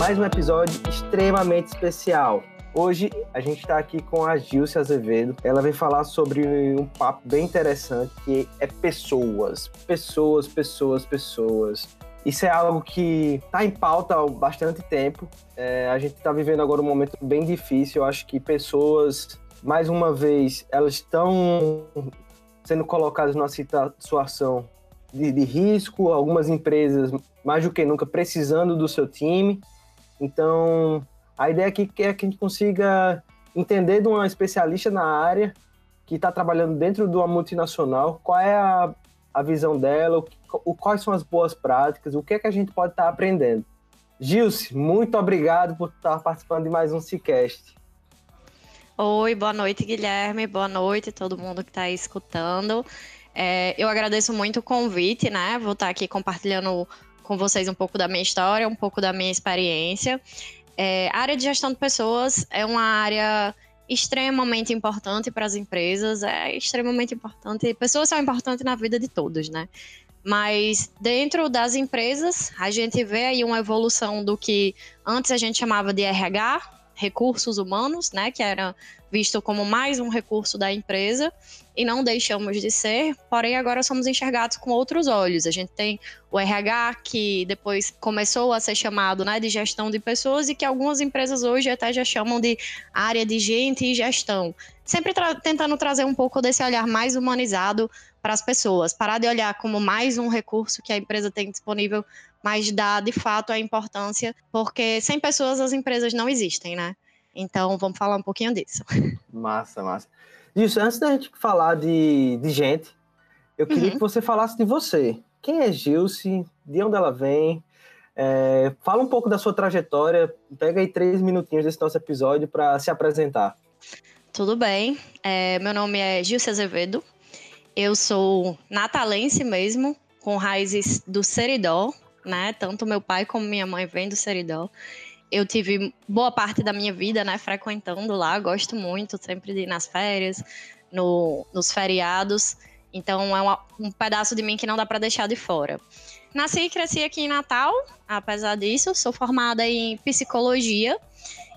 Mais um episódio extremamente especial. Hoje a gente está aqui com a Gilce Azevedo. Ela vem falar sobre um papo bem interessante que é pessoas. Pessoas, pessoas, pessoas. Isso é algo que está em pauta há bastante tempo. É, a gente está vivendo agora um momento bem difícil. Eu acho que pessoas, mais uma vez, elas estão sendo colocadas numa situação de, de risco. Algumas empresas, mais do que nunca, precisando do seu time. Então, a ideia aqui é que a gente consiga entender de uma especialista na área que está trabalhando dentro de uma multinacional, qual é a, a visão dela, o, o, quais são as boas práticas, o que é que a gente pode estar tá aprendendo. Gilce, muito obrigado por estar participando de mais um Cicast. Oi, boa noite, Guilherme. Boa noite todo mundo que está escutando. É, eu agradeço muito o convite, né? Vou estar aqui compartilhando com vocês um pouco da minha história, um pouco da minha experiência. É, a área de gestão de pessoas é uma área extremamente importante para as empresas, é extremamente importante. Pessoas são importantes na vida de todos, né? Mas dentro das empresas, a gente vê aí uma evolução do que antes a gente chamava de RH, recursos humanos, né, que era visto como mais um recurso da empresa, e não deixamos de ser, porém agora somos enxergados com outros olhos. A gente tem o RH, que depois começou a ser chamado né, de gestão de pessoas, e que algumas empresas hoje até já chamam de área de gente e gestão. Sempre tra tentando trazer um pouco desse olhar mais humanizado para as pessoas, parar de olhar como mais um recurso que a empresa tem disponível mas dá de fato a importância, porque sem pessoas as empresas não existem, né? Então vamos falar um pouquinho disso. Massa, massa. Isso, antes da gente falar de, de gente, eu queria uhum. que você falasse de você. Quem é Gilce? De onde ela vem? É, fala um pouco da sua trajetória. Pega aí três minutinhos desse nosso episódio para se apresentar. Tudo bem. É, meu nome é Gilce Azevedo. Eu sou natalense mesmo, com raízes do Seridó, né? Tanto meu pai como minha mãe vêm do Seridó. Eu tive boa parte da minha vida, né, frequentando lá, gosto muito sempre de ir nas férias, no, nos feriados. Então é uma, um pedaço de mim que não dá para deixar de fora. Nasci e cresci aqui em Natal, apesar disso, sou formada em psicologia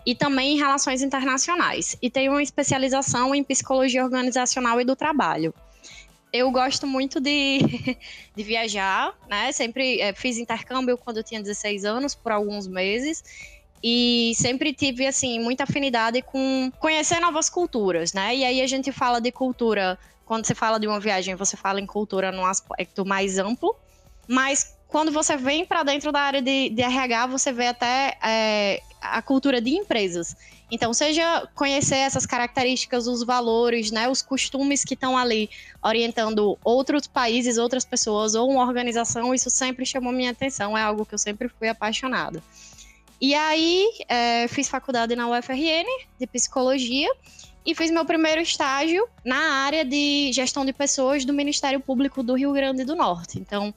e também em relações internacionais. E tenho uma especialização em psicologia organizacional e do trabalho eu gosto muito de, de viajar, né? Sempre é, fiz intercâmbio quando eu tinha 16 anos, por alguns meses. E sempre tive, assim, muita afinidade com conhecer novas culturas, né? E aí a gente fala de cultura, quando você fala de uma viagem, você fala em cultura num aspecto mais amplo. Mas quando você vem para dentro da área de, de, RH, você vê até é, a cultura de empresas. Então, seja conhecer essas características, os valores, né, os costumes que estão ali orientando outros países, outras pessoas ou uma organização, isso sempre chamou minha atenção, é algo que eu sempre fui apaixonada. E aí, é, fiz faculdade na UFRN de psicologia e fiz meu primeiro estágio na área de gestão de pessoas do Ministério Público do Rio Grande do Norte. Então,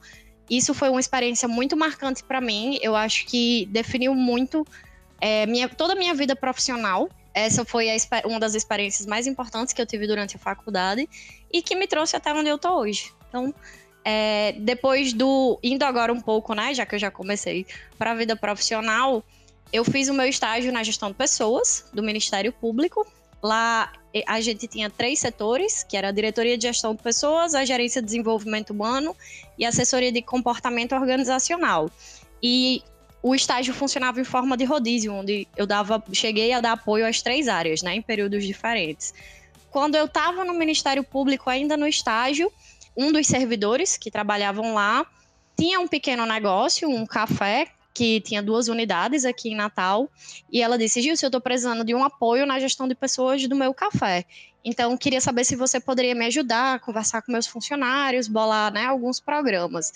isso foi uma experiência muito marcante para mim. Eu acho que definiu muito é, minha, toda a minha vida profissional. Essa foi a, uma das experiências mais importantes que eu tive durante a faculdade e que me trouxe até onde eu tô hoje. Então, é, depois do. Indo agora um pouco, né? Já que eu já comecei para a vida profissional, eu fiz o meu estágio na gestão de pessoas do Ministério Público. Lá a gente tinha três setores, que era a diretoria de gestão de pessoas, a gerência de desenvolvimento humano e a assessoria de comportamento organizacional. E o estágio funcionava em forma de rodízio, onde eu dava, cheguei a dar apoio às três áreas, né, em períodos diferentes. Quando eu estava no Ministério Público, ainda no estágio, um dos servidores que trabalhavam lá tinha um pequeno negócio, um café, que tinha duas unidades aqui em Natal, e ela disse: Gil, eu estou precisando de um apoio na gestão de pessoas do meu café. Então, queria saber se você poderia me ajudar, conversar com meus funcionários, bolar né, alguns programas.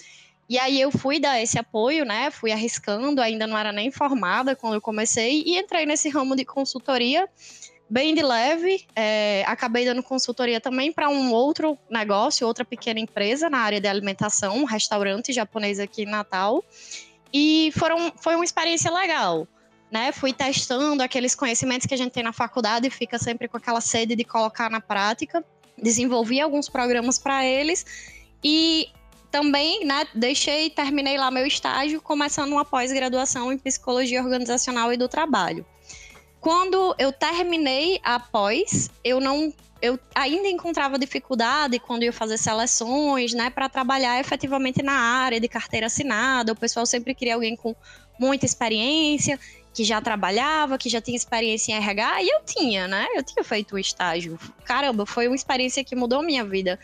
E aí eu fui dar esse apoio, né? Fui arriscando, ainda não era nem formada quando eu comecei e entrei nesse ramo de consultoria bem de leve. É, acabei dando consultoria também para um outro negócio, outra pequena empresa na área de alimentação, um restaurante japonês aqui em Natal. E foram, foi uma experiência legal. Né, fui testando aqueles conhecimentos que a gente tem na faculdade e fica sempre com aquela sede de colocar na prática. Desenvolvi alguns programas para eles e também, né, deixei, terminei lá meu estágio, começando uma pós-graduação em psicologia organizacional e do trabalho. Quando eu terminei a pós, eu não eu ainda encontrava dificuldade quando ia fazer seleções, né, para trabalhar efetivamente na área de carteira assinada. O pessoal sempre queria alguém com muita experiência, que já trabalhava, que já tinha experiência em RH, e eu tinha, né? Eu tinha feito o estágio. Caramba, foi uma experiência que mudou minha vida.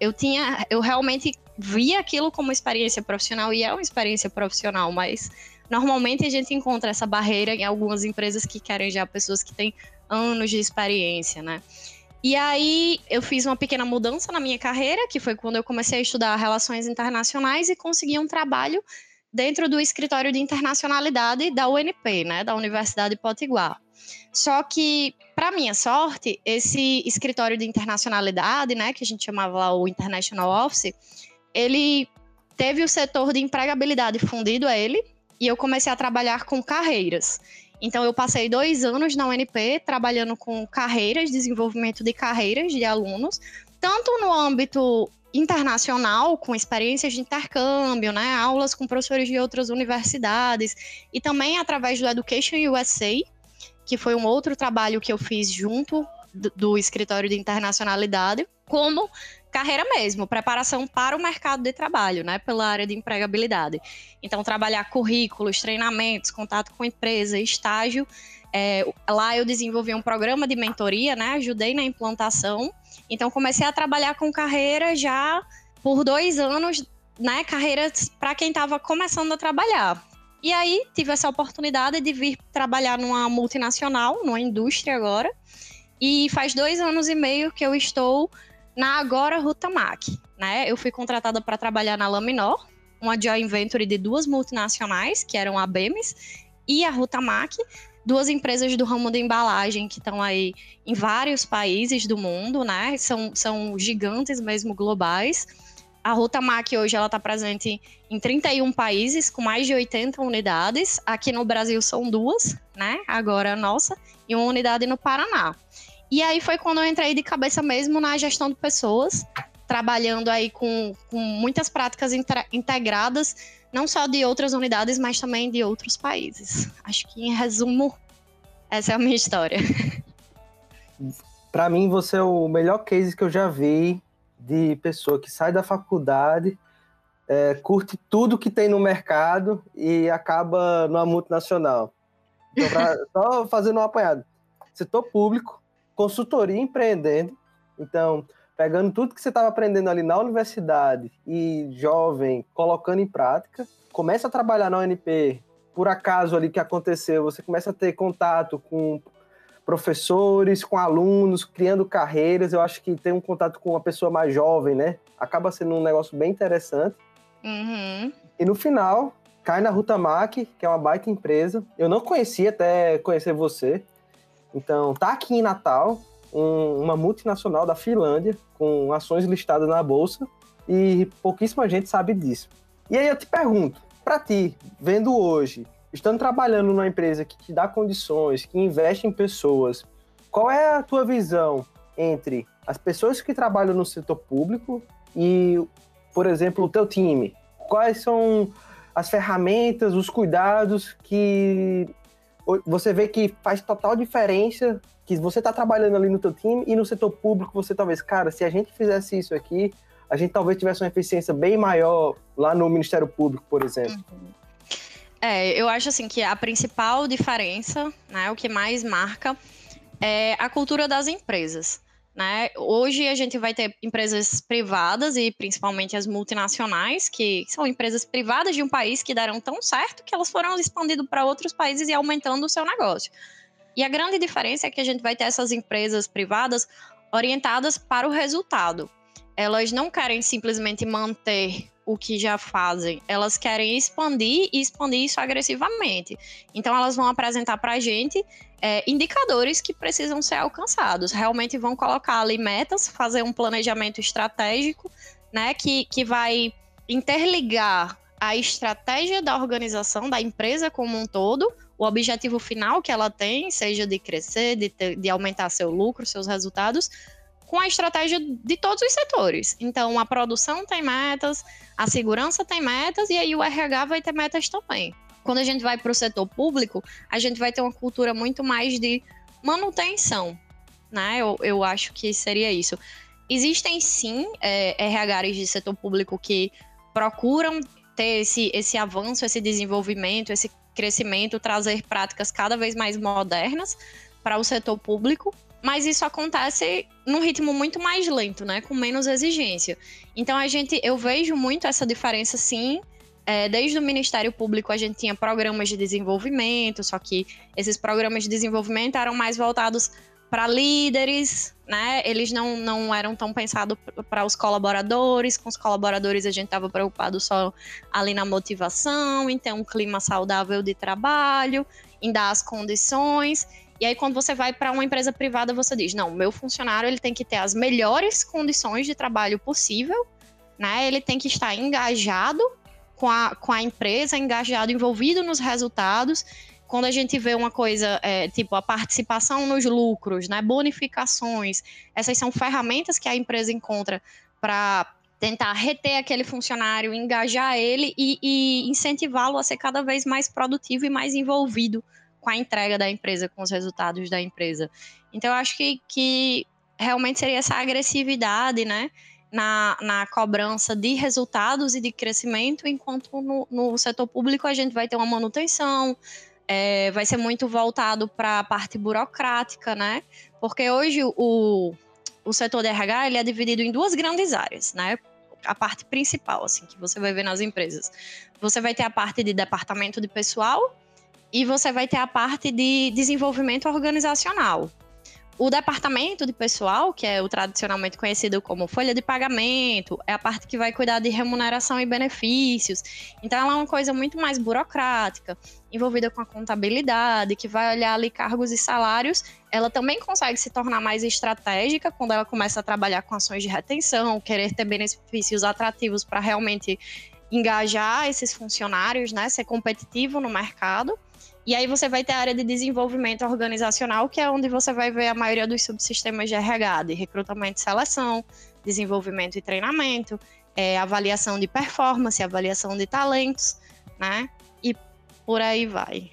Eu tinha, eu realmente vi aquilo como experiência profissional e é uma experiência profissional, mas normalmente a gente encontra essa barreira em algumas empresas que querem já pessoas que têm anos de experiência, né? E aí eu fiz uma pequena mudança na minha carreira, que foi quando eu comecei a estudar relações internacionais e consegui um trabalho dentro do escritório de internacionalidade da UNP, né, da Universidade de Potiguar. Só que, para minha sorte, esse escritório de internacionalidade, né, que a gente chamava lá o International Office, ele teve o setor de empregabilidade fundido a ele e eu comecei a trabalhar com carreiras. Então, eu passei dois anos na UNP trabalhando com carreiras, desenvolvimento de carreiras de alunos, tanto no âmbito internacional, com experiências de intercâmbio, né, aulas com professores de outras universidades, e também através do Education USA, que foi um outro trabalho que eu fiz junto do, do escritório de internacionalidade, como carreira mesmo, preparação para o mercado de trabalho, né, pela área de empregabilidade. Então, trabalhar currículos, treinamentos, contato com empresa, estágio. É, lá eu desenvolvi um programa de mentoria, né, ajudei na implantação. Então, comecei a trabalhar com carreira já por dois anos, né, carreiras para quem estava começando a trabalhar. E aí, tive essa oportunidade de vir trabalhar numa multinacional, numa indústria agora. E faz dois anos e meio que eu estou na Agora Rutamac. Né? Eu fui contratada para trabalhar na Laminor, uma joint venture de duas multinacionais, que eram a Bemis e a Rutamac, duas empresas do ramo de embalagem que estão aí em vários países do mundo, né? São, são gigantes mesmo globais. A Rutamac hoje ela está presente em 31 países com mais de 80 unidades. Aqui no Brasil são duas, né? Agora a nossa e uma unidade no Paraná. E aí foi quando eu entrei de cabeça mesmo na gestão de pessoas, trabalhando aí com, com muitas práticas integradas, não só de outras unidades, mas também de outros países. Acho que, em resumo, essa é a minha história. Para mim, você é o melhor case que eu já vi de pessoa que sai da faculdade, é, curte tudo que tem no mercado e acaba numa multinacional. Então, pra, só fazendo um apanhado. Setor público, consultoria empreendendo. Então, pegando tudo que você estava aprendendo ali na universidade e jovem, colocando em prática, começa a trabalhar na UNP, por acaso ali que aconteceu, você começa a ter contato com professores, com alunos, criando carreiras. Eu acho que ter um contato com uma pessoa mais jovem, né? Acaba sendo um negócio bem interessante. Uhum. E no final, cai na Rutamac, que é uma baita empresa. Eu não conhecia até conhecer você. Então, tá aqui em Natal, um, uma multinacional da Finlândia, com ações listadas na bolsa, e pouquíssima gente sabe disso. E aí eu te pergunto, para ti, vendo hoje, estando trabalhando numa empresa que te dá condições, que investe em pessoas, qual é a tua visão entre as pessoas que trabalham no setor público e por exemplo, o teu time? Quais são as ferramentas, os cuidados que você vê que faz total diferença que você está trabalhando ali no teu time e no setor público você talvez, cara, se a gente fizesse isso aqui, a gente talvez tivesse uma eficiência bem maior lá no Ministério Público, por exemplo. Uhum. É, eu acho assim que a principal diferença, né, o que mais marca é a cultura das empresas. Né? Hoje a gente vai ter empresas privadas e principalmente as multinacionais, que são empresas privadas de um país que deram tão certo que elas foram expandindo para outros países e aumentando o seu negócio. E a grande diferença é que a gente vai ter essas empresas privadas orientadas para o resultado. Elas não querem simplesmente manter o que já fazem, elas querem expandir e expandir isso agressivamente. Então, elas vão apresentar para a gente é, indicadores que precisam ser alcançados. Realmente vão colocar ali metas, fazer um planejamento estratégico, né, que, que vai interligar a estratégia da organização, da empresa como um todo, o objetivo final que ela tem, seja de crescer, de, ter, de aumentar seu lucro, seus resultados, com a estratégia de todos os setores. Então, a produção tem metas, a segurança tem metas e aí o RH vai ter metas também. Quando a gente vai para o setor público, a gente vai ter uma cultura muito mais de manutenção, né? Eu, eu acho que seria isso. Existem sim é, RHs de setor público que procuram ter esse, esse avanço, esse desenvolvimento, esse crescimento, trazer práticas cada vez mais modernas para o setor público, mas isso acontece num ritmo muito mais lento, né, com menos exigência. Então a gente, eu vejo muito essa diferença, sim. É, desde o Ministério Público a gente tinha programas de desenvolvimento, só que esses programas de desenvolvimento eram mais voltados para líderes, né? Eles não, não eram tão pensados para os colaboradores. Com os colaboradores a gente estava preocupado só ali na motivação, em ter um clima saudável de trabalho, em dar as condições. E aí quando você vai para uma empresa privada, você diz: "Não, meu funcionário ele tem que ter as melhores condições de trabalho possível, né? Ele tem que estar engajado com a, com a empresa, engajado, envolvido nos resultados quando a gente vê uma coisa, é, tipo a participação nos lucros, né, bonificações, essas são ferramentas que a empresa encontra para tentar reter aquele funcionário, engajar ele e, e incentivá-lo a ser cada vez mais produtivo e mais envolvido com a entrega da empresa, com os resultados da empresa. Então, eu acho que, que realmente seria essa agressividade, né? Na, na cobrança de resultados e de crescimento, enquanto no, no setor público a gente vai ter uma manutenção, é, vai ser muito voltado para a parte burocrática, né? Porque hoje o, o setor de RH ele é dividido em duas grandes áreas, né? A parte principal, assim, que você vai ver nas empresas. Você vai ter a parte de departamento de pessoal e você vai ter a parte de desenvolvimento organizacional. O departamento de pessoal, que é o tradicionalmente conhecido como folha de pagamento, é a parte que vai cuidar de remuneração e benefícios. Então, ela é uma coisa muito mais burocrática, envolvida com a contabilidade, que vai olhar ali cargos e salários. Ela também consegue se tornar mais estratégica quando ela começa a trabalhar com ações de retenção, querer ter benefícios atrativos para realmente engajar esses funcionários, né, ser competitivo no mercado. E aí você vai ter a área de desenvolvimento organizacional, que é onde você vai ver a maioria dos subsistemas de RH, de recrutamento e seleção, desenvolvimento e treinamento, é, avaliação de performance, avaliação de talentos, né? E por aí vai.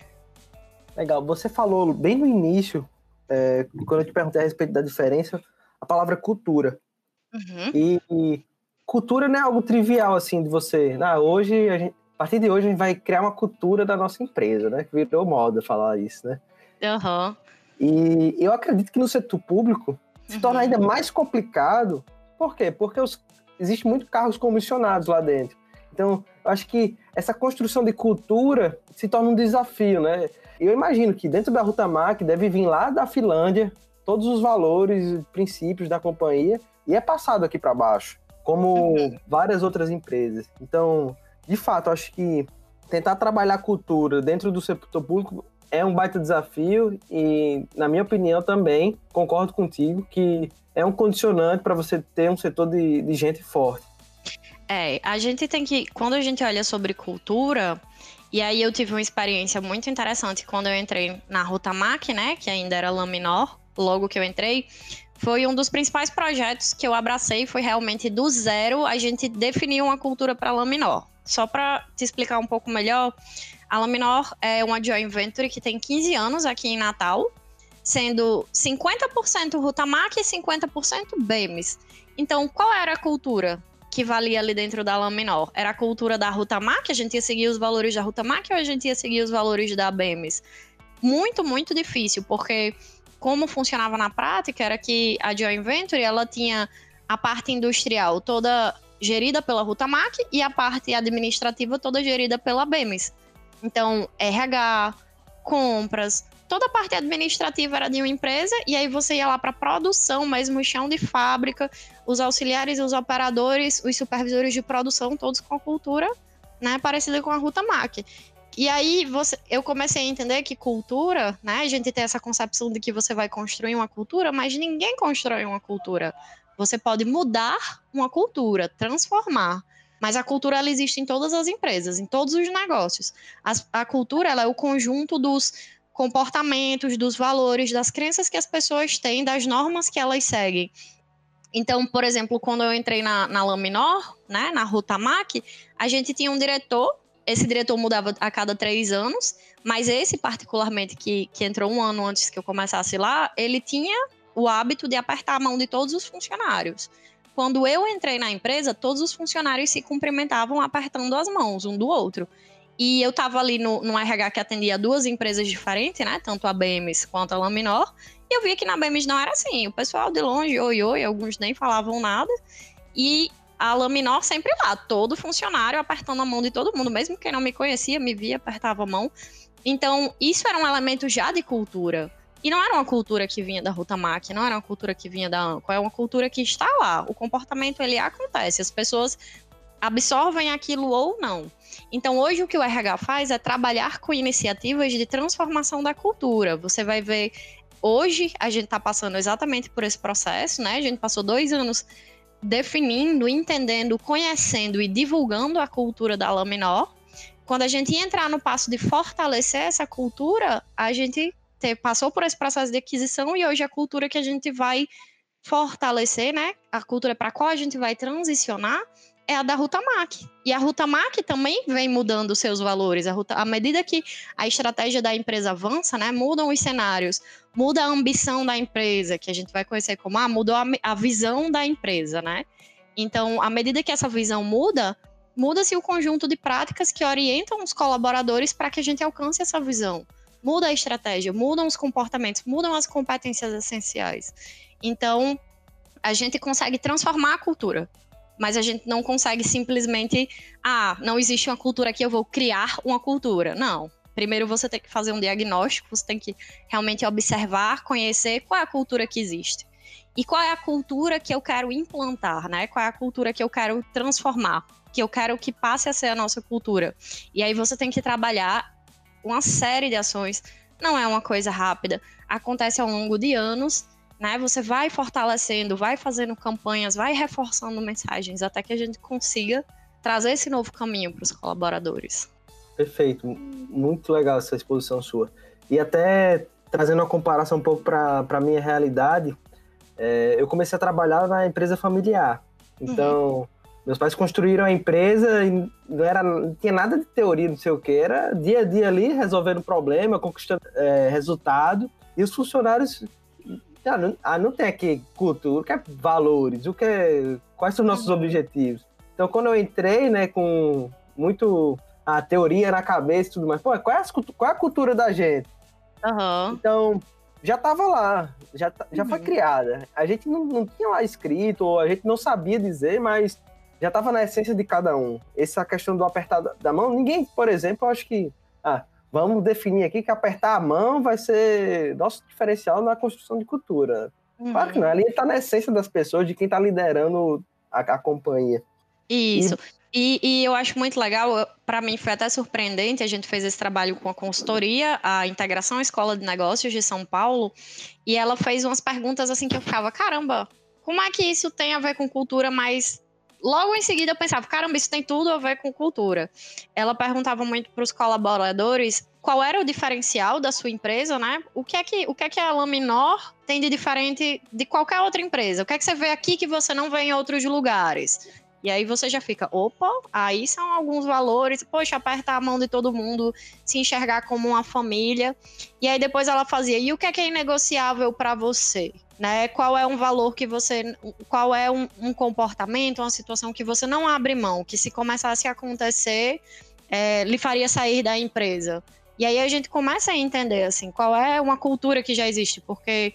Legal. Você falou bem no início, é, quando eu te perguntei a respeito da diferença, a palavra cultura. Uhum. E, e, cultura não é algo trivial, assim, de você. Ah, hoje a gente a partir de hoje a gente vai criar uma cultura da nossa empresa, né? Que virou moda falar isso, né? Uhum. E eu acredito que no setor público se uhum. torna ainda mais complicado. Por quê? Porque os, existe muito cargos comissionados lá dentro. Então, eu acho que essa construção de cultura se torna um desafio, né? Eu imagino que dentro da Rutamac deve vir lá da Finlândia todos os valores, princípios da companhia e é passado aqui para baixo, como uhum. várias outras empresas. Então, de fato, acho que tentar trabalhar cultura dentro do setor público é um baita desafio e, na minha opinião, também concordo contigo que é um condicionante para você ter um setor de, de gente forte. É, a gente tem que, quando a gente olha sobre cultura, e aí eu tive uma experiência muito interessante quando eu entrei na Ruta Mac, né, que ainda era Laminor, logo que eu entrei, foi um dos principais projetos que eu abracei, foi realmente do zero a gente definir uma cultura para a Laminor. Só para te explicar um pouco melhor, a Laminor é uma joint venture que tem 15 anos aqui em Natal, sendo 50% Rutamac e 50% BEMES. Então, qual era a cultura que valia ali dentro da Laminor? Era a cultura da Rutamac, a gente ia seguir os valores da Rutamac ou a gente ia seguir os valores da BEMES? Muito, muito difícil, porque como funcionava na prática era que a joint venture ela tinha a parte industrial toda gerida pela Rutamac e a parte administrativa toda gerida pela BEMES. Então, RH, compras, toda a parte administrativa era de uma empresa e aí você ia lá para produção, mesmo chão de fábrica, os auxiliares, os operadores, os supervisores de produção, todos com a cultura, né, parecida com a Rutamac. E aí você, eu comecei a entender que cultura, né? A gente tem essa concepção de que você vai construir uma cultura, mas ninguém constrói uma cultura. Você pode mudar uma cultura, transformar. Mas a cultura ela existe em todas as empresas, em todos os negócios. A, cultura ela é o conjunto dos comportamentos, dos valores, das crenças que as pessoas têm, das normas que elas seguem. Então, por exemplo, quando eu entrei na, na Laminor, né, na Rutamac, a gente tinha um diretor esse diretor mudava a cada três anos, mas esse particularmente que, que entrou um ano antes que eu começasse lá, ele tinha o hábito de apertar a mão de todos os funcionários. Quando eu entrei na empresa, todos os funcionários se cumprimentavam apertando as mãos um do outro. E eu estava ali no, no RH que atendia duas empresas diferentes, né? Tanto a BEMES quanto a Laminor. E eu via que na BEMES não era assim. O pessoal de longe, oi, oi, alguns nem falavam nada. E a Laminor sempre lá, todo funcionário apertando a mão de todo mundo, mesmo quem não me conhecia, me via, apertava a mão. Então, isso era um elemento já de cultura. E não era uma cultura que vinha da Rutamac, não era uma cultura que vinha da Anco, é uma cultura que está lá. O comportamento ele acontece, as pessoas absorvem aquilo ou não. Então, hoje o que o RH faz é trabalhar com iniciativas de transformação da cultura. Você vai ver, hoje a gente está passando exatamente por esse processo, né? A gente passou dois anos definindo, entendendo, conhecendo e divulgando a cultura da Laminor. Quando a gente entrar no passo de fortalecer essa cultura, a gente ter, passou por esse processo de aquisição e hoje a cultura que a gente vai fortalecer, né? A cultura para qual a gente vai transicionar é a da Ruta Mac. E a Ruta Mac também vem mudando seus valores. A Ruta, à medida que a estratégia da empresa avança, né, mudam os cenários, muda a ambição da empresa, que a gente vai conhecer como ah, mudou a, a visão da empresa, né? Então, à medida que essa visão muda, muda-se o conjunto de práticas que orientam os colaboradores para que a gente alcance essa visão. Muda a estratégia, mudam os comportamentos, mudam as competências essenciais. Então, a gente consegue transformar a cultura mas a gente não consegue simplesmente, ah, não existe uma cultura aqui, eu vou criar uma cultura. Não. Primeiro você tem que fazer um diagnóstico, você tem que realmente observar, conhecer qual é a cultura que existe. E qual é a cultura que eu quero implantar, né? Qual é a cultura que eu quero transformar, que eu quero que passe a ser a nossa cultura. E aí você tem que trabalhar uma série de ações. Não é uma coisa rápida. Acontece ao longo de anos né? Você vai fortalecendo, vai fazendo campanhas, vai reforçando mensagens até que a gente consiga trazer esse novo caminho para os colaboradores. Perfeito, muito legal essa exposição sua. E até trazendo uma comparação um pouco para a minha realidade, é, eu comecei a trabalhar na empresa familiar. Então, uhum. meus pais construíram a empresa e não, era, não tinha nada de teoria, não sei o que, era dia a dia ali, resolvendo problema, conquistando é, resultado. E os funcionários ah, não, ah, não tem aqui cultura, o que é valores, o que é, quais são os nossos objetivos. Então, quando eu entrei, né, com muito a teoria na cabeça e tudo mais, pô, qual é a, qual é a cultura da gente? Uhum. Então, já estava lá, já, já uhum. foi criada. A gente não, não tinha lá escrito, ou a gente não sabia dizer, mas já estava na essência de cada um. Essa questão do apertar da mão, ninguém, por exemplo, eu acho que. Vamos definir aqui que apertar a mão vai ser nosso diferencial na construção de cultura. Uhum. Claro que não, ali está na essência das pessoas, de quem está liderando a, a, companhia. Isso. E, e, eu acho muito legal, para mim foi até surpreendente, a gente fez esse trabalho com a consultoria, a Integração Escola de Negócios de São Paulo, e ela fez umas perguntas assim que eu ficava, caramba, como é que isso tem a ver com cultura, mas logo em seguida eu pensava, caramba, isso tem tudo a ver com cultura. Ela perguntava muito para os colaboradores qual era o diferencial da sua empresa, né? O que é que, o que, é que a Laminor tem de diferente de qualquer outra empresa? O que é que você vê aqui que você não vê em outros lugares? E aí você já fica, opa, aí são alguns valores, poxa, apertar a mão de todo mundo, se enxergar como uma família. E aí depois ela fazia, e o que é que é inegociável para você? Né? Qual é um valor que você. Qual é um, um, comportamento, uma situação que você não abre mão, que se começasse a acontecer, é, lhe faria sair da empresa. E aí a gente começa a entender assim, qual é uma cultura que já existe, porque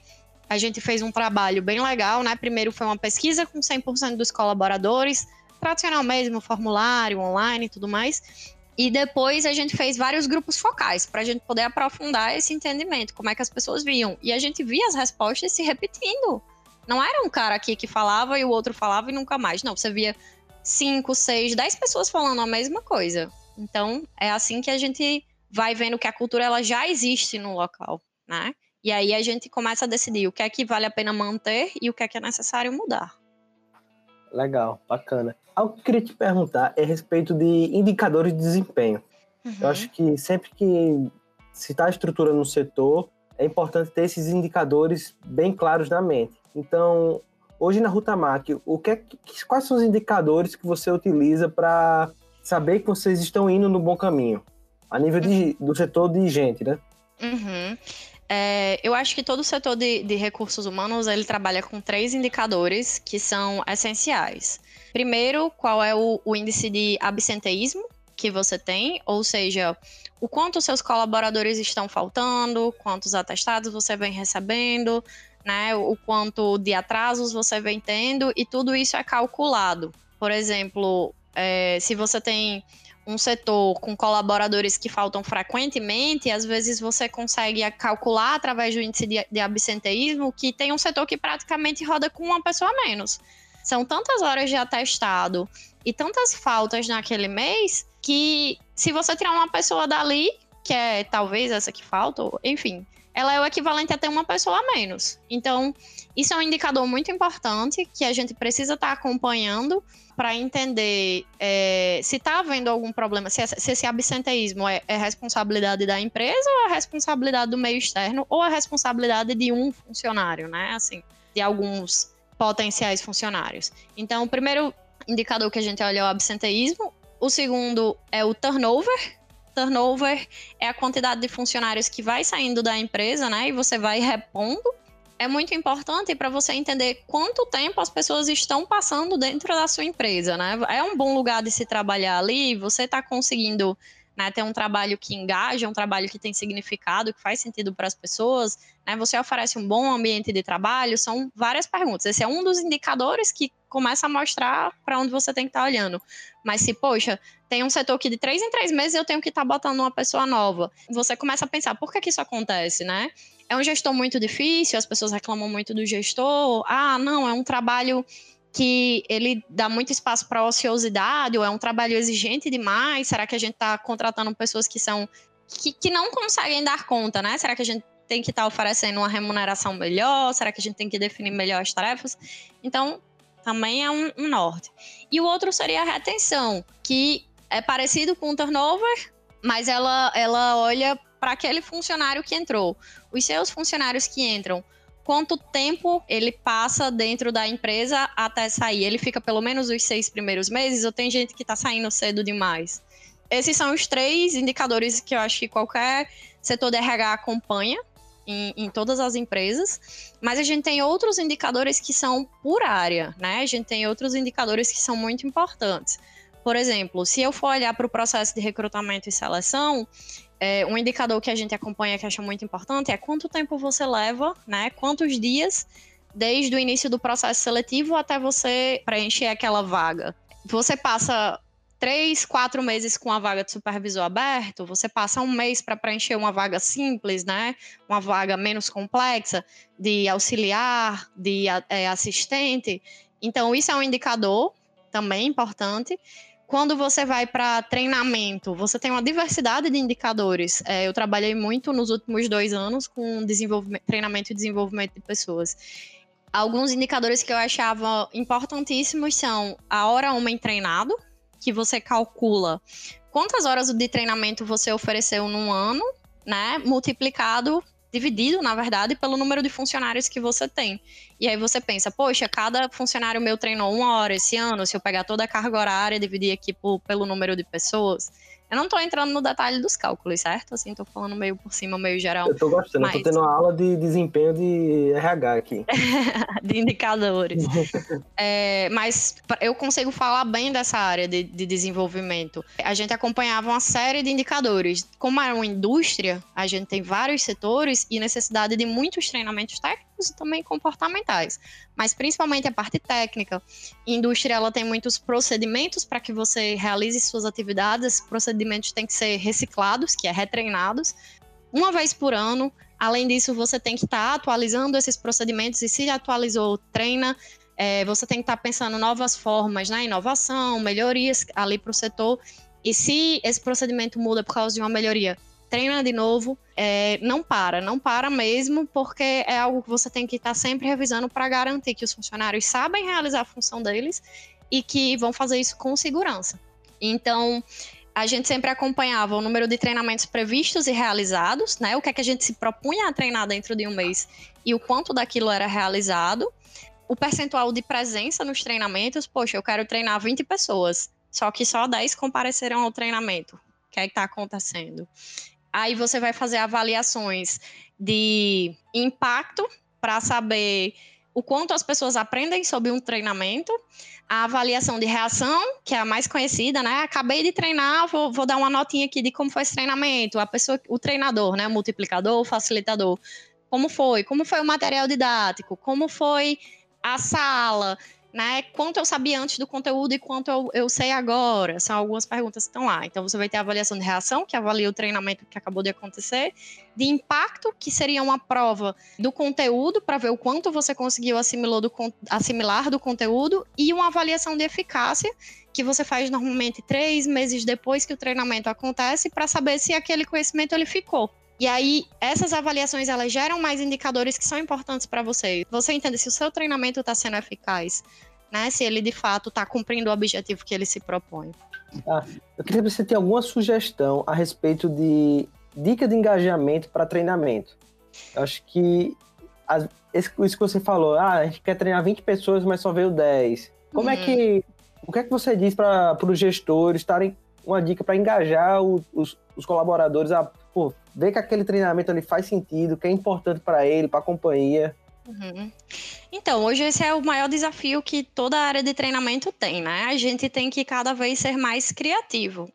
a gente fez um trabalho bem legal, né? Primeiro foi uma pesquisa com 100% dos colaboradores, tradicional mesmo, formulário, online e tudo mais. E depois a gente fez vários grupos focais para a gente poder aprofundar esse entendimento, como é que as pessoas viam. E a gente via as respostas se repetindo. Não era um cara aqui que falava e o outro falava e nunca mais. Não, você via cinco, seis, dez pessoas falando a mesma coisa. Então é assim que a gente vai vendo que a cultura ela já existe no local, né? E aí a gente começa a decidir o que é que vale a pena manter e o que é que é necessário mudar. Legal, bacana. Algo que eu queria te perguntar é a respeito de indicadores de desempenho. Uhum. Eu acho que sempre que se está estrutura no setor, é importante ter esses indicadores bem claros na mente. Então, hoje na Rutamac, o que, é, quais são os indicadores que você utiliza para saber que vocês estão indo no bom caminho? A nível de, uhum. do setor de gente, né? Uhum. É, eu acho que todo o setor de, de, recursos humanos ele trabalha com três indicadores que são essenciais. Primeiro, qual é o, o índice de absenteísmo que você tem, ou seja, o quanto seus colaboradores estão faltando, quantos atestados você vem recebendo, né, o quanto de atrasos você vem tendo, e tudo isso é calculado. Por exemplo, é, se você tem um setor com colaboradores que faltam frequentemente, às vezes você consegue calcular através do índice de, de absenteísmo que tem um setor que praticamente roda com uma pessoa a menos. São tantas horas de atestado e tantas faltas naquele mês que se você tirar uma pessoa dali, que é talvez essa que falta, enfim, ela é o equivalente a ter uma pessoa a menos. Então, isso é um indicador muito importante que a gente precisa estar tá acompanhando para entender é, se está havendo algum problema, se, se esse absenteísmo é, é, responsabilidade da empresa ou é responsabilidade do meio externo ou é responsabilidade de um funcionário, né? Assim, de alguns potenciais funcionários. Então, o primeiro indicador que a gente olha é o absenteísmo, o segundo é o turnover. Turnover é a quantidade de funcionários que vai saindo da empresa, né? E você vai repondo é muito importante para você entender quanto tempo as pessoas estão passando dentro da sua empresa, né? É um bom lugar de se trabalhar ali, você está conseguindo né, ter um trabalho que engaja, um trabalho que tem significado, que faz sentido para as pessoas, né? Você oferece um bom ambiente de trabalho, são várias perguntas. Esse é um dos indicadores que começa a mostrar para onde você tem que estar tá olhando. Mas se, poxa, tem um setor que de três em três meses eu tenho que estar tá botando uma pessoa nova, você começa a pensar, por que, que isso acontece, né? é um gestor muito difícil, as pessoas reclamam muito do gestor. Ah, não, é um trabalho que ele dá muito espaço para ociosidade, ou é um trabalho exigente demais? Será que a gente está contratando pessoas que são que, que não conseguem dar conta, né? Será que a gente tem que estar tá oferecendo uma remuneração melhor? Será que a gente tem que definir melhor as tarefas? Então, também é um, um norte. E o outro seria a retenção, que é parecido com o turnover, mas ela, ela olha para aquele funcionário que entrou. Os seus funcionários que entram, quanto tempo ele passa dentro da empresa até sair? Ele fica pelo menos os seis primeiros meses ou tem gente que está saindo cedo demais? Esses são os três indicadores que eu acho que qualquer setor de RH acompanha em, em, todas as empresas, mas a gente tem outros indicadores que são por área, né? A gente tem outros indicadores que são muito importantes. Por exemplo, se eu for olhar para o processo de recrutamento e seleção, é, um indicador que a gente acompanha que acha muito importante é quanto tempo você leva, né? Quantos dias desde o início do processo seletivo até você preencher aquela vaga. Você passa três, quatro meses com a vaga de supervisor aberto, você passa um mês para preencher uma vaga simples, né? Uma vaga menos complexa, de auxiliar, de é, assistente. Então, isso é um indicador também importante. Quando você vai para treinamento, você tem uma diversidade de indicadores. É, eu trabalhei muito nos últimos dois anos com treinamento e desenvolvimento de pessoas. Alguns indicadores que eu achava importantíssimos são a hora homem treinado, que você calcula quantas horas de treinamento você ofereceu num ano né, multiplicado dividido, na verdade, pelo número de funcionários que você tem. E aí você pensa, poxa, cada funcionário meu treinou uma hora esse ano, se eu pegar toda a carga horária e dividir aqui por, pelo número de pessoas, eu não tô entrando no detalhe dos cálculos, certo? Assim, tô falando meio por cima, meio geral. Eu tô gostando, mas... eu tô tendo uma aula de desempenho de RH aqui. de indicadores. é, mas eu consigo falar bem dessa área de, de, desenvolvimento. A gente acompanhava uma série de indicadores. Como é uma indústria, a gente tem vários setores e necessidade de muitos treinamentos técnicos e também comportamentais, mas principalmente a parte técnica. Indústria ela tem muitos procedimentos para que você realize suas atividades, esses procedimentos têm que ser reciclados, que é retreinados, uma vez por ano. Além disso, você tem que estar tá atualizando esses procedimentos e se atualizou, treina. É, você tem que estar tá pensando novas formas, né? Inovação, melhorias ali para o setor. E se esse procedimento muda por causa de uma melhoria, treina de novo, é, não para, não para mesmo, porque é algo que você tem que estar sempre revisando para garantir que os funcionários sabem realizar a função deles e que vão fazer isso com segurança. Então, a gente sempre acompanhava o número de treinamentos previstos e realizados, né? O que é que a gente se propunha a treinar dentro de um mês e o quanto daquilo era realizado. O percentual de presença nos treinamentos, poxa, eu quero treinar 20 pessoas, só que só 10 compareceram ao treinamento. O que é que está acontecendo? Aí você vai fazer avaliações de impacto para saber o quanto as pessoas aprendem sobre um treinamento, a avaliação de reação, que é a mais conhecida, né? Acabei de treinar, vou, vou dar uma notinha aqui de como foi esse treinamento, a pessoa, o treinador, né? O multiplicador, o facilitador. Como foi? Como foi o material didático? Como foi a sala? Né? Quanto eu sabia antes do conteúdo e quanto eu, eu sei agora. São algumas perguntas que estão lá. Então, você vai ter a avaliação de reação, que avalia o treinamento que acabou de acontecer, de impacto, que seria uma prova do conteúdo, para ver o quanto você conseguiu do, assimilar do conteúdo, e uma avaliação de eficácia, que você faz normalmente três meses depois que o treinamento acontece, para saber se aquele conhecimento ele ficou. E aí, essas avaliações, elas geram mais indicadores que são importantes para você. Você entende se o seu treinamento está sendo eficaz, né? Se ele, de fato, está cumprindo o objetivo que ele se propõe. Ah, eu queria saber se você tem alguma sugestão a respeito de dica de engajamento para treinamento. Eu acho que as, isso que você falou, ah, a gente quer treinar 20 pessoas, mas só veio 10. Como é uhum. é que. O que é que você diz para os gestores estarem uma dica para engajar o, os, os, colaboradores a pô, ver que aquele treinamento ali faz sentido, que é importante para ele, para a companhia. Uhum. Então, hoje esse é o maior desafio que toda área de treinamento tem, né? A gente tem que cada vez ser mais criativo.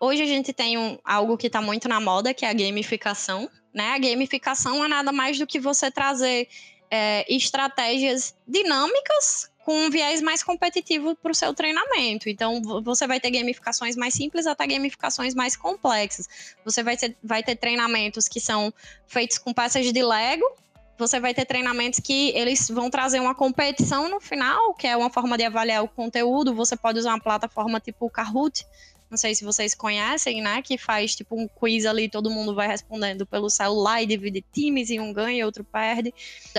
Hoje a gente tem um, algo que está muito na moda, que é a gamificação. Né? A gamificação é nada mais do que você trazer é, estratégias dinâmicas com um viés mais competitivo para o seu treinamento. Então, você vai ter gamificações mais simples até gamificações mais complexas. Você vai ter, vai ter treinamentos que são feitos com peças de Lego. Você vai ter treinamentos que eles vão trazer uma competição no final, que é uma forma de avaliar o conteúdo. Você pode usar uma plataforma tipo o Kahoot, não sei se vocês conhecem, né? Que faz tipo um quiz ali, todo mundo vai respondendo pelo celular e divide times e um ganha e outro perde.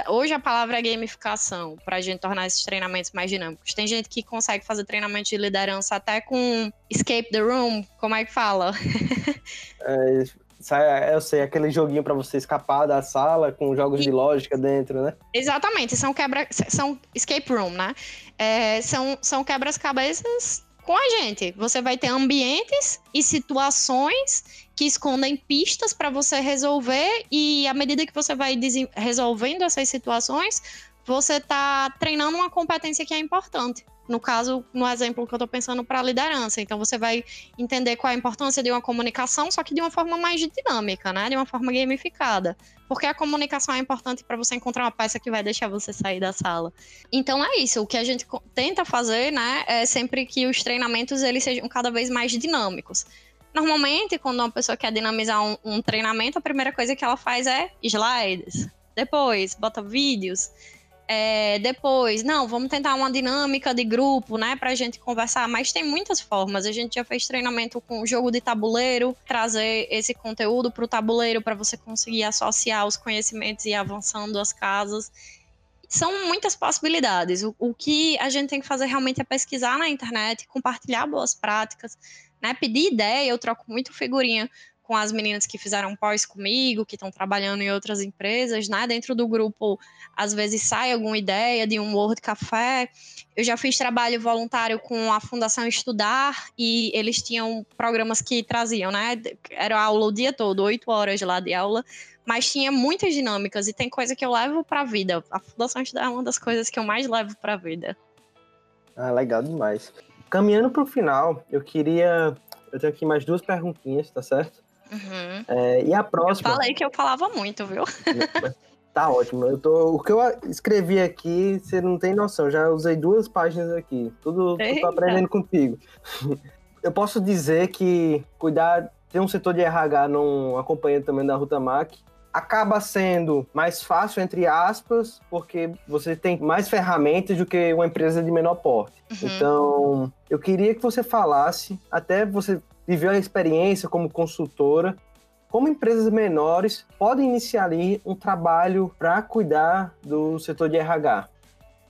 Hoje a palavra é gamificação, para a gente tornar esses treinamentos mais dinâmicos. Tem gente que consegue fazer treinamento de liderança até com escape the room, como é que fala? é, eu sei, aquele joguinho para você escapar da sala com jogos e... de lógica dentro, né? Exatamente, são quebra, são escape room, né? É, são, são quebras-cabeças com a gente. Você vai ter ambientes e situações que escondem pistas para você resolver e à medida que você vai resolvendo essas situações, você está treinando uma competência que é importante. No caso, no exemplo que eu estou pensando para liderança. Então, você vai entender qual é a importância de uma comunicação, só que de uma forma mais dinâmica, né? De uma forma gamificada. Porque a comunicação é importante para você encontrar uma peça que vai deixar você sair da sala. Então, é isso. O que a gente tenta fazer, né? É sempre que os treinamentos eles sejam cada vez mais dinâmicos. Normalmente, quando uma pessoa quer dinamizar um, um treinamento, a primeira coisa que ela faz é slides. Depois, bota vídeos é, depois, não, vamos tentar uma dinâmica de grupo, né, pra gente conversar, mas tem muitas formas. A gente já fez treinamento com jogo de tabuleiro, trazer esse conteúdo pro tabuleiro para você conseguir associar os conhecimentos e ir avançando as casas. São muitas possibilidades. O, o que a gente tem que fazer realmente é pesquisar na internet, compartilhar boas práticas, né, pedir ideia. Eu troco muito figurinha com as meninas que fizeram pós comigo, que estão trabalhando em outras empresas, né? Dentro do grupo, às vezes sai alguma ideia de um Word Café. Eu já fiz trabalho voluntário com a Fundação Estudar e eles tinham programas que traziam, né? Era aula o dia todo, oito horas lá de aula, mas tinha muitas dinâmicas e tem coisa que eu levo para a vida. A Fundação Estudar é uma das coisas que eu mais levo para a vida. Ah, legal demais. Caminhando para o final, eu queria. Eu tenho aqui mais duas perguntinhas, tá certo? Uhum. É, e a próxima. Eu falei que eu falava muito, viu? Tá ótimo. Eu tô, o que eu escrevi aqui, você não tem noção. Já usei duas páginas aqui. Tudo eu tô aprendendo contigo. Eu posso dizer que cuidar, ter um setor de RH não acompanha também da Ruta Mac acaba sendo mais fácil, entre aspas, porque você tem mais ferramentas do que uma empresa de menor porte. Uhum. Então, eu queria que você falasse, até você viveu a experiência como consultora, como empresas menores podem iniciar um trabalho para cuidar do setor de RH?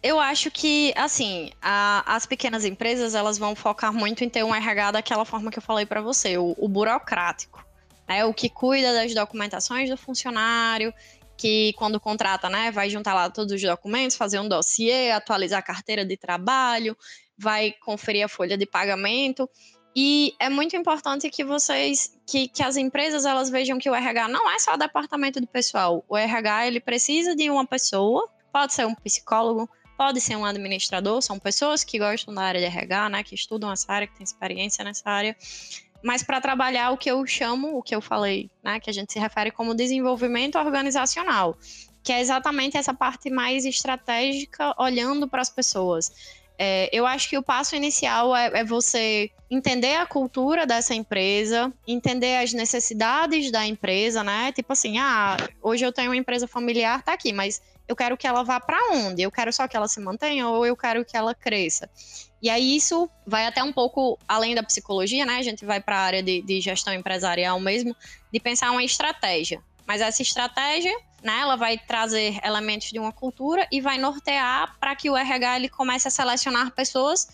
Eu acho que, assim, a, as pequenas empresas elas vão focar muito em ter um RH daquela forma que eu falei para você, o, o burocrático. Né, o que cuida das documentações do funcionário, que quando contrata, né, vai juntar lá todos os documentos, fazer um dossiê, atualizar a carteira de trabalho, vai conferir a folha de pagamento. E é muito importante que vocês, que, que as empresas, elas vejam que o RH não é só o departamento do pessoal. O RH, ele precisa de uma pessoa, pode ser um psicólogo, pode ser um administrador, são pessoas que gostam da área de RH, né, que estudam essa área, que têm experiência nessa área. Mas para trabalhar o que eu chamo, o que eu falei, né, que a gente se refere como desenvolvimento organizacional, que é exatamente essa parte mais estratégica, olhando para as pessoas. É, eu acho que o passo inicial é, é, você entender a cultura dessa empresa, entender as necessidades da empresa, né? Tipo assim, ah, hoje eu tenho uma empresa familiar, tá aqui, mas eu quero que ela vá para onde? Eu quero só que ela se mantenha ou eu quero que ela cresça? E aí isso vai até um pouco além da psicologia, né? A gente vai para a área de, de gestão empresarial mesmo, de pensar uma estratégia. Mas essa estratégia né? Ela vai trazer elementos de uma cultura e vai nortear para que o RH ele comece a selecionar pessoas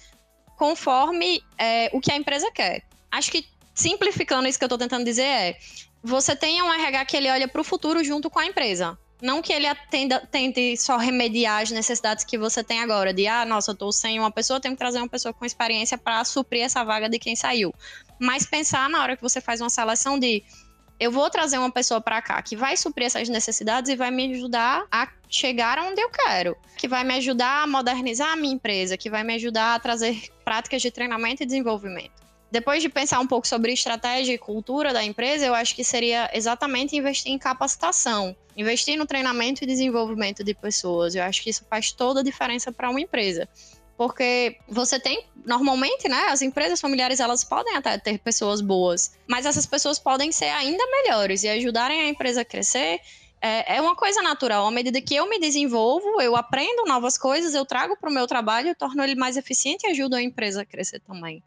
conforme é, o que a empresa quer. Acho que simplificando isso que eu estou tentando dizer é você tem um RH que ele olha para o futuro junto com a empresa. Não que ele atenda, tente só remediar as necessidades que você tem agora, de ah, nossa, eu estou sem uma pessoa, tenho que trazer uma pessoa com experiência para suprir essa vaga de quem saiu. Mas pensar na hora que você faz uma seleção de eu vou trazer uma pessoa para cá que vai suprir essas necessidades e vai me ajudar a chegar onde eu quero, que vai me ajudar a modernizar a minha empresa, que vai me ajudar a trazer práticas de treinamento e desenvolvimento. Depois de pensar um pouco sobre estratégia e cultura da empresa, eu acho que seria exatamente investir em capacitação, investir no treinamento e desenvolvimento de pessoas. Eu acho que isso faz toda a diferença para uma empresa porque você tem normalmente, né, as empresas familiares elas podem até ter pessoas boas, mas essas pessoas podem ser ainda melhores e ajudarem a empresa a crescer. É, é uma coisa natural. À medida que eu me desenvolvo, eu aprendo novas coisas, eu trago para o meu trabalho, eu torno ele mais eficiente e ajudo a empresa a crescer também.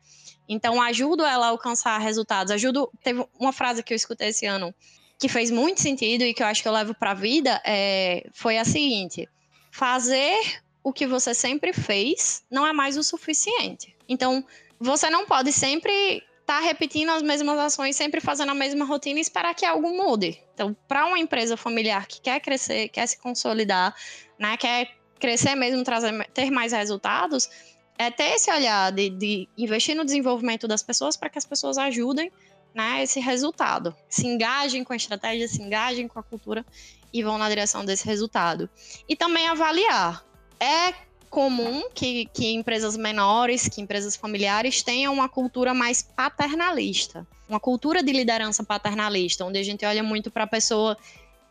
Então, ajudo ela a alcançar resultados. Ajudo. Teve uma frase que eu escutei esse ano que fez muito sentido e que eu acho que eu levo para a vida é, foi a seguinte: fazer o que você sempre fez não é mais o suficiente. Então, você não pode sempre estar tá repetindo as mesmas ações, sempre fazendo a mesma rotina e esperar que algo mude. Então, para uma empresa familiar que quer crescer, quer se consolidar, né, quer crescer mesmo, trazer, ter mais resultados, é ter esse olhar de, de investir no desenvolvimento das pessoas para que as pessoas ajudem né, esse resultado. Se engajem com a estratégia, se engajem com a cultura e vão na direção desse resultado. E também avaliar é comum que, que empresas menores, que empresas familiares tenham uma cultura mais paternalista, uma cultura de liderança paternalista, onde a gente olha muito para a pessoa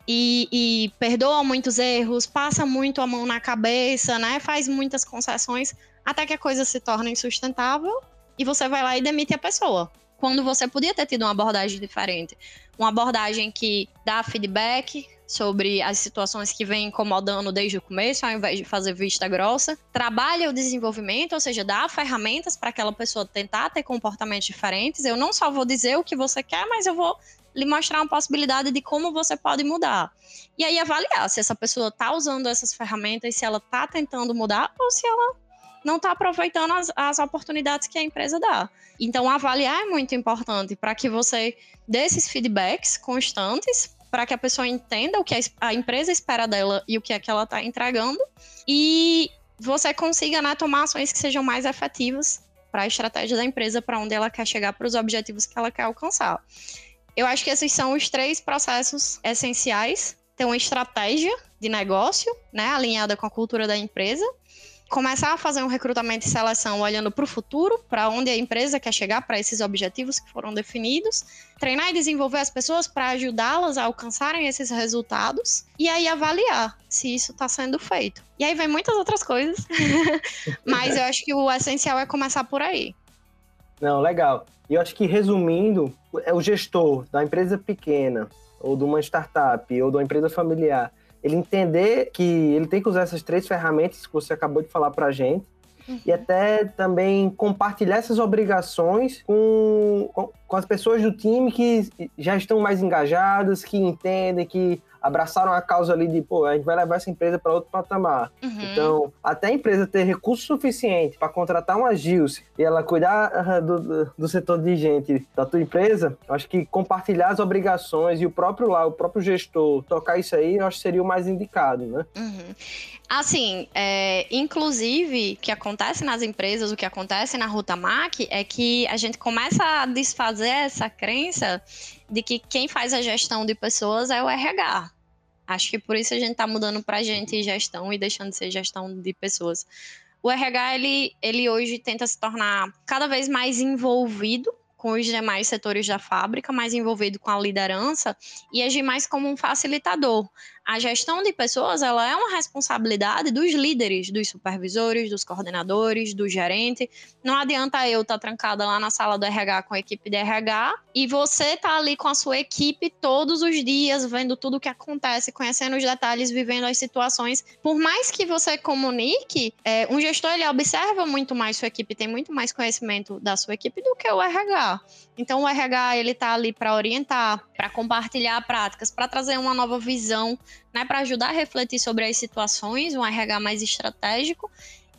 e, e, perdoa muitos erros, passa muito a mão na cabeça, né? Faz muitas concessões até que a coisa se torna insustentável e você vai lá e demite a pessoa. Quando você podia ter tido uma abordagem diferente, uma abordagem que dá feedback, sobre as situações que vem incomodando desde o começo, ao invés de fazer vista grossa. Trabalha o desenvolvimento, ou seja, dá ferramentas para aquela pessoa tentar ter comportamentos diferentes. Eu não só vou dizer o que você quer, mas eu vou lhe mostrar uma possibilidade de como você pode mudar. E aí avaliar se essa pessoa está usando essas ferramentas, se ela está tentando mudar ou se ela não está aproveitando as, as oportunidades que a empresa dá. Então, avaliar é muito importante para que você dê esses feedbacks constantes para que a pessoa entenda o que a empresa espera dela e o que é que ela está entregando e você consiga né, tomar ações que sejam mais efetivas para a estratégia da empresa, para onde ela quer chegar, para os objetivos que ela quer alcançar. Eu acho que esses são os três processos essenciais. Ter uma estratégia de negócio, né, alinhada com a cultura da empresa, começar a fazer um recrutamento e seleção olhando para o futuro, para onde a empresa quer chegar, para esses objetivos que foram definidos, treinar e desenvolver as pessoas para ajudá-las a alcançarem esses resultados e aí avaliar se isso está sendo feito. E aí vem muitas outras coisas, mas eu acho que o essencial é começar por aí. Não, legal. E eu acho que resumindo, é o gestor da empresa pequena, ou de uma startup, ou de uma empresa familiar, ele entender que ele tem que usar essas três ferramentas que você acabou de falar para a gente, uhum. e até também compartilhar essas obrigações com, com, com, as pessoas do time que já estão mais engajadas, que entendem, que abraçaram a causa ali de, pô, a gente vai levar essa empresa para outro patamar. Uhum. Então, até a empresa ter recurso suficiente para contratar uma Gilce e ela cuidar do, do, setor de gente da tua empresa, acho que compartilhar as obrigações e o próprio lá, o próprio gestor tocar isso aí, eu acho que seria o mais indicado, né? Uhum. Assim, é, inclusive, o que acontece nas empresas, o que acontece na Ruta Mac é que a gente começa a desfazer essa crença de que quem faz a gestão de pessoas é o RH. Acho que por isso a gente está mudando para gente gestão e deixando de ser gestão de pessoas. O RH, ele, ele hoje tenta se tornar cada vez mais envolvido com os demais setores da fábrica, mais envolvido com a liderança e agir mais como um facilitador. A gestão de pessoas ela é uma responsabilidade dos líderes, dos supervisores, dos coordenadores, do gerente. Não adianta eu estar tá trancada lá na sala do RH com a equipe de RH e você tá ali com a sua equipe todos os dias, vendo tudo o que acontece, conhecendo os detalhes, vivendo as situações. Por mais que você comunique, é, um gestor ele observa muito mais sua equipe, tem muito mais conhecimento da sua equipe do que o RH. Então o RH ele tá ali para orientar, para compartilhar práticas, para trazer uma nova visão, né, para ajudar a refletir sobre as situações, um RH mais estratégico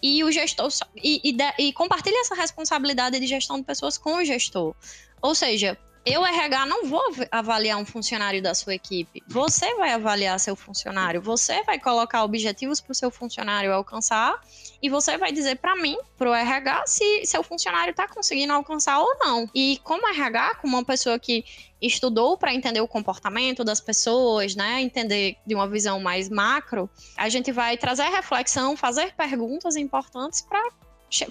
e o gestor e, e, e compartilha essa responsabilidade de gestão de pessoas com o gestor. Ou seja, eu, RH, não vou avaliar um funcionário da sua equipe. Você vai avaliar seu funcionário. Você vai colocar objetivos para o seu funcionário alcançar e você vai dizer para mim, para o RH, se seu funcionário está conseguindo alcançar ou não. E como RH, como uma pessoa que estudou para entender o comportamento das pessoas, né, entender de uma visão mais macro, a gente vai trazer reflexão, fazer perguntas importantes para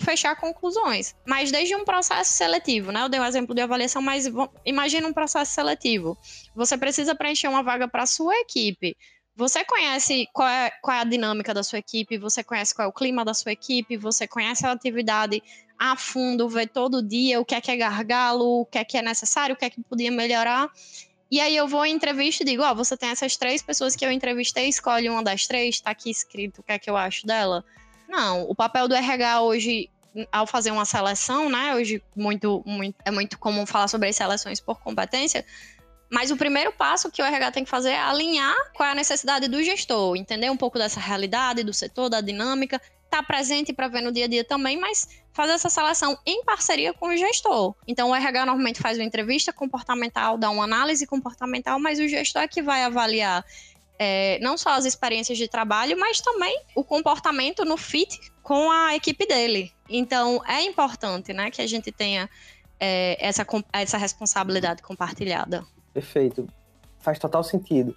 fechar conclusões. Mas desde um processo seletivo, né? Eu dei um exemplo de avaliação, mas imagina um processo seletivo. Você precisa preencher uma vaga para a sua equipe. Você conhece qual é, qual é a dinâmica da sua equipe, você conhece qual é o clima da sua equipe, você conhece a atividade a fundo, vê todo dia o que é que é gargalo, o que é que é necessário, o que é que podia melhorar. E aí eu vou em entrevista e digo, ó, oh, você tem essas três pessoas que eu entrevistei, escolhe uma das três, tá aqui escrito o que é que eu acho dela. Não, o papel do RH hoje, ao fazer uma seleção, né? Hoje muito, muito, é muito comum falar sobre as seleções por competência. Mas o primeiro passo que o RH tem que fazer é alinhar qual é a necessidade do gestor, entender um pouco dessa realidade, do setor, da dinâmica, estar tá presente para ver no dia a dia também, mas fazer essa seleção em parceria com o gestor. Então, o RH normalmente faz uma entrevista comportamental, dá uma análise comportamental, mas o gestor é que vai avaliar é, não só as experiências de trabalho, mas também o comportamento no fit com a equipe dele. Então, é importante né, que a gente tenha é, essa, essa responsabilidade compartilhada. Perfeito. Faz total sentido.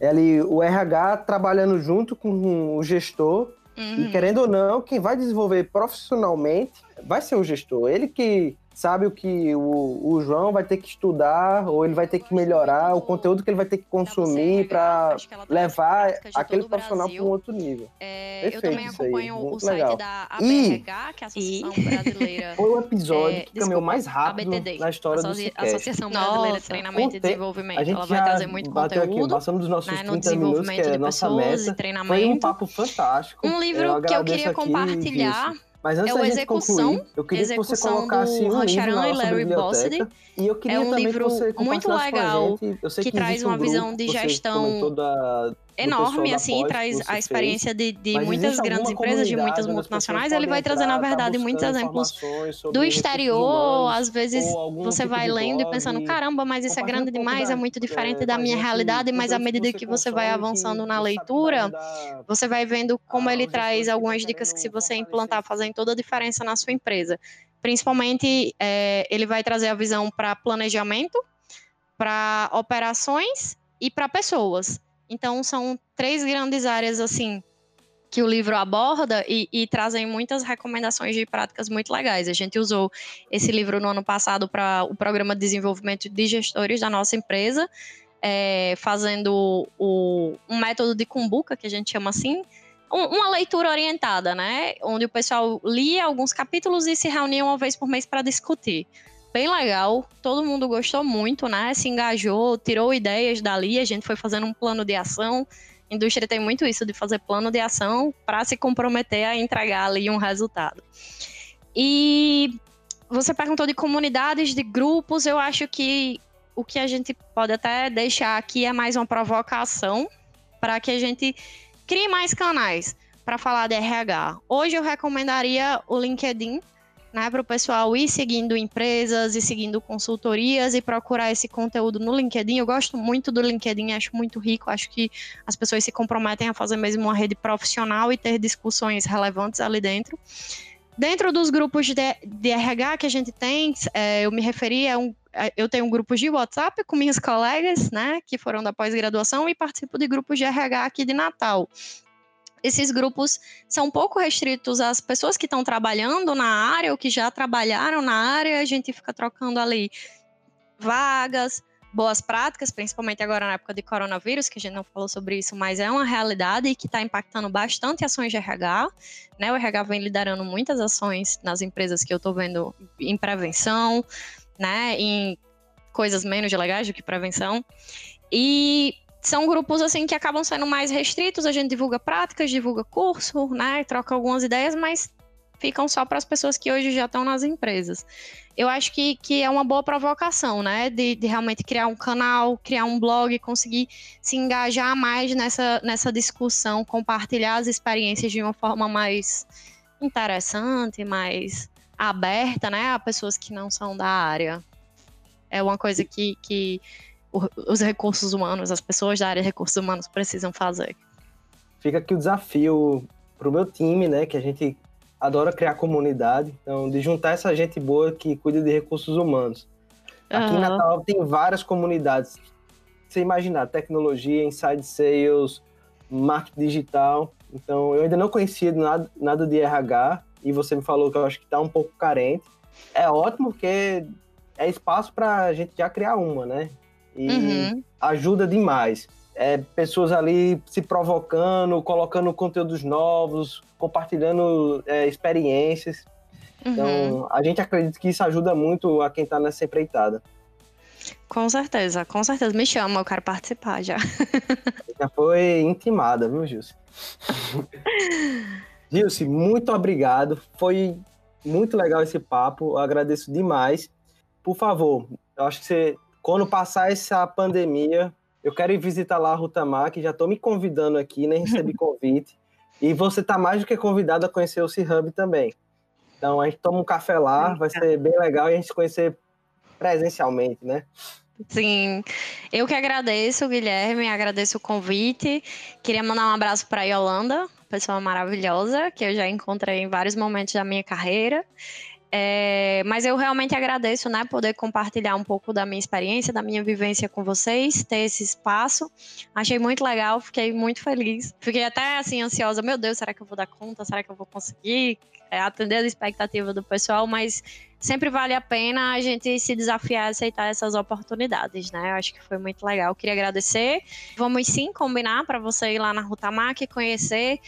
É ali o RH trabalhando junto com o gestor uhum. e querendo ou não, quem vai desenvolver profissionalmente vai ser o gestor. Ele que sabe o que o, o João vai ter que estudar ou ele vai ter que melhorar o conteúdo que ele vai ter que consumir para levar aquele profissional para um outro nível. É, Perfeito, eu também acompanho aí, o site legal. da ABRH, e, que é a Associação e... Brasileira. Foi o episódio é, que caminhou mais rápido ABTD, na história do. Associação Brasileira Nossa, de Treinamento e Desenvolvimento. A gente ela vai trazer muito conteúdo. Aqui, passamos dos nossos né, 30 minutos, que é nossa meta. Foi um papo fantástico. Um livro que eu queria compartilhar mas antes é da gente concluir, eu queria que você colocasse um livro na nossa biblioteca. E eu queria é um também livro que você muito legal que, que traz uma um visão de gestão da, enorme, assim, traz a experiência fez, de, de muitas grandes empresas, de muitas multinacionais. Ele vai trazer, na verdade, tá muitos exemplos do exterior. Humanos, às vezes você tipo vai lendo blog, e pensando, caramba, mas isso é grande demais, é muito diferente é, da minha realidade, mas à medida que você vai avançando na leitura, você vai vendo como ele traz algumas dicas que se você implantar, fazem toda a diferença na sua empresa. Principalmente, é, ele vai trazer a visão para planejamento, para operações e para pessoas. Então, são três grandes áreas, assim, que o livro aborda e, e, trazem muitas recomendações de práticas muito legais. A gente usou esse livro no ano passado para o programa de desenvolvimento de gestores da nossa empresa, é, fazendo o, um método de cumbuca, que a gente chama assim, um, uma leitura orientada, né? Onde o pessoal lia alguns capítulos e se reunia uma vez por mês para discutir bem legal, todo mundo gostou muito, né? Se engajou, tirou ideias dali, a gente foi fazendo um plano de ação. A indústria tem muito isso de fazer plano de ação para se comprometer a entregar ali um resultado. E você perguntou de comunidades, de grupos, eu acho que o que a gente pode até deixar aqui é mais uma provocação para que a gente crie mais canais para falar de RH. Hoje eu recomendaria o LinkedIn né, para o pessoal ir seguindo empresas e seguindo consultorias e procurar esse conteúdo no LinkedIn. Eu gosto muito do LinkedIn, acho muito rico, acho que as pessoas se comprometem a fazer mesmo uma rede profissional e ter discussões relevantes ali dentro. Dentro dos grupos de, de RH que a gente tem, é, eu me referi a um. Eu tenho grupos de WhatsApp com minhas colegas, né, que foram da pós-graduação, e participo de grupos de RH aqui de Natal esses grupos são um pouco restritos às pessoas que estão trabalhando na área ou que já trabalharam na área, a gente fica trocando ali vagas, boas práticas, principalmente agora na época de coronavírus, que a gente não falou sobre isso, mas é uma realidade e que está impactando bastante ações de RH. Né? O RH vem liderando muitas ações nas empresas que eu estou vendo em prevenção, né? em coisas menos legais do que prevenção. E são grupos assim que acabam sendo mais restritos, a gente divulga práticas, divulga curso, né, troca algumas ideias, mas ficam só para as pessoas que hoje já estão nas empresas. Eu acho que, que é uma boa provocação, né, de, de realmente criar um canal, criar um blog, conseguir se engajar mais nessa, nessa discussão, compartilhar as experiências de uma forma mais interessante, mais aberta, né, a pessoas que não são da área. É uma coisa que, que os recursos humanos, as pessoas da área de recursos humanos precisam fazer. Fica aqui o desafio para o meu time, né, que a gente adora criar comunidade, então de juntar essa gente boa que cuida de recursos humanos. Aqui uhum. em Natal tem várias comunidades. Você imaginar, tecnologia, inside sales, marketing digital. Então, eu ainda não conhecia nada, nada de RH e você me falou que eu acho que está um pouco carente. É ótimo porque é espaço para a gente já criar uma, né? E uhum. ajuda demais. É, pessoas ali se provocando, colocando conteúdos novos, compartilhando é, experiências. Então, uhum. Então, a gente acredita que isso ajuda muito a quem está nessa empreitada. Com certeza, com certeza. Me chama, eu quero participar já. Já foi intimada, viu, Gilce? Gilce, muito obrigado. Foi muito legal esse papo. Eu agradeço demais. Por favor, eu acho que você quando passar essa pandemia, eu quero ir visitar lá a Rutamar, que já estou me convidando aqui, nem recebi convite. E você está mais do que convidado a conhecer o C-Hub também. Então a gente toma um café lá, vai ser bem legal e a gente se conhecer presencialmente, né? Sim, eu que agradeço, Guilherme, agradeço o convite. Queria mandar um abraço para a Yolanda, pessoa maravilhosa, que eu já encontrei em vários momentos da minha carreira. É, mas eu realmente agradeço, né, poder compartilhar um pouco da minha experiência, da minha vivência com vocês, ter esse espaço. Achei muito legal, fiquei muito feliz. Fiquei até assim ansiosa, meu Deus, será que eu vou dar conta? Será que eu vou conseguir é, atender as expectativas do pessoal? Mas sempre vale a pena a gente se desafiar a aceitar essas oportunidades, né? Eu acho que foi muito legal. Queria agradecer. Vamos sim combinar para você ir lá na Rutamac conhecer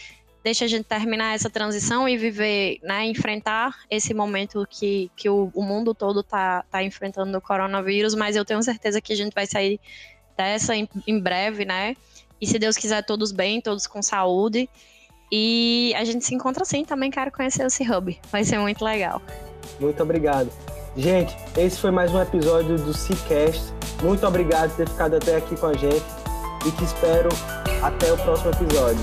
deixa a gente terminar essa transição e viver, né, enfrentar esse momento que, que o, o mundo todo está tá enfrentando o coronavírus, mas eu tenho certeza que a gente vai sair dessa em, em breve, né? E se Deus quiser, todos bem, todos com saúde. E a gente se encontra assim, também quero conhecer esse hub. Vai ser muito legal. Muito obrigado. Gente, esse foi mais um episódio do Seacast. Muito obrigado por ter ficado até aqui com a gente e te espero Até o próximo episódio.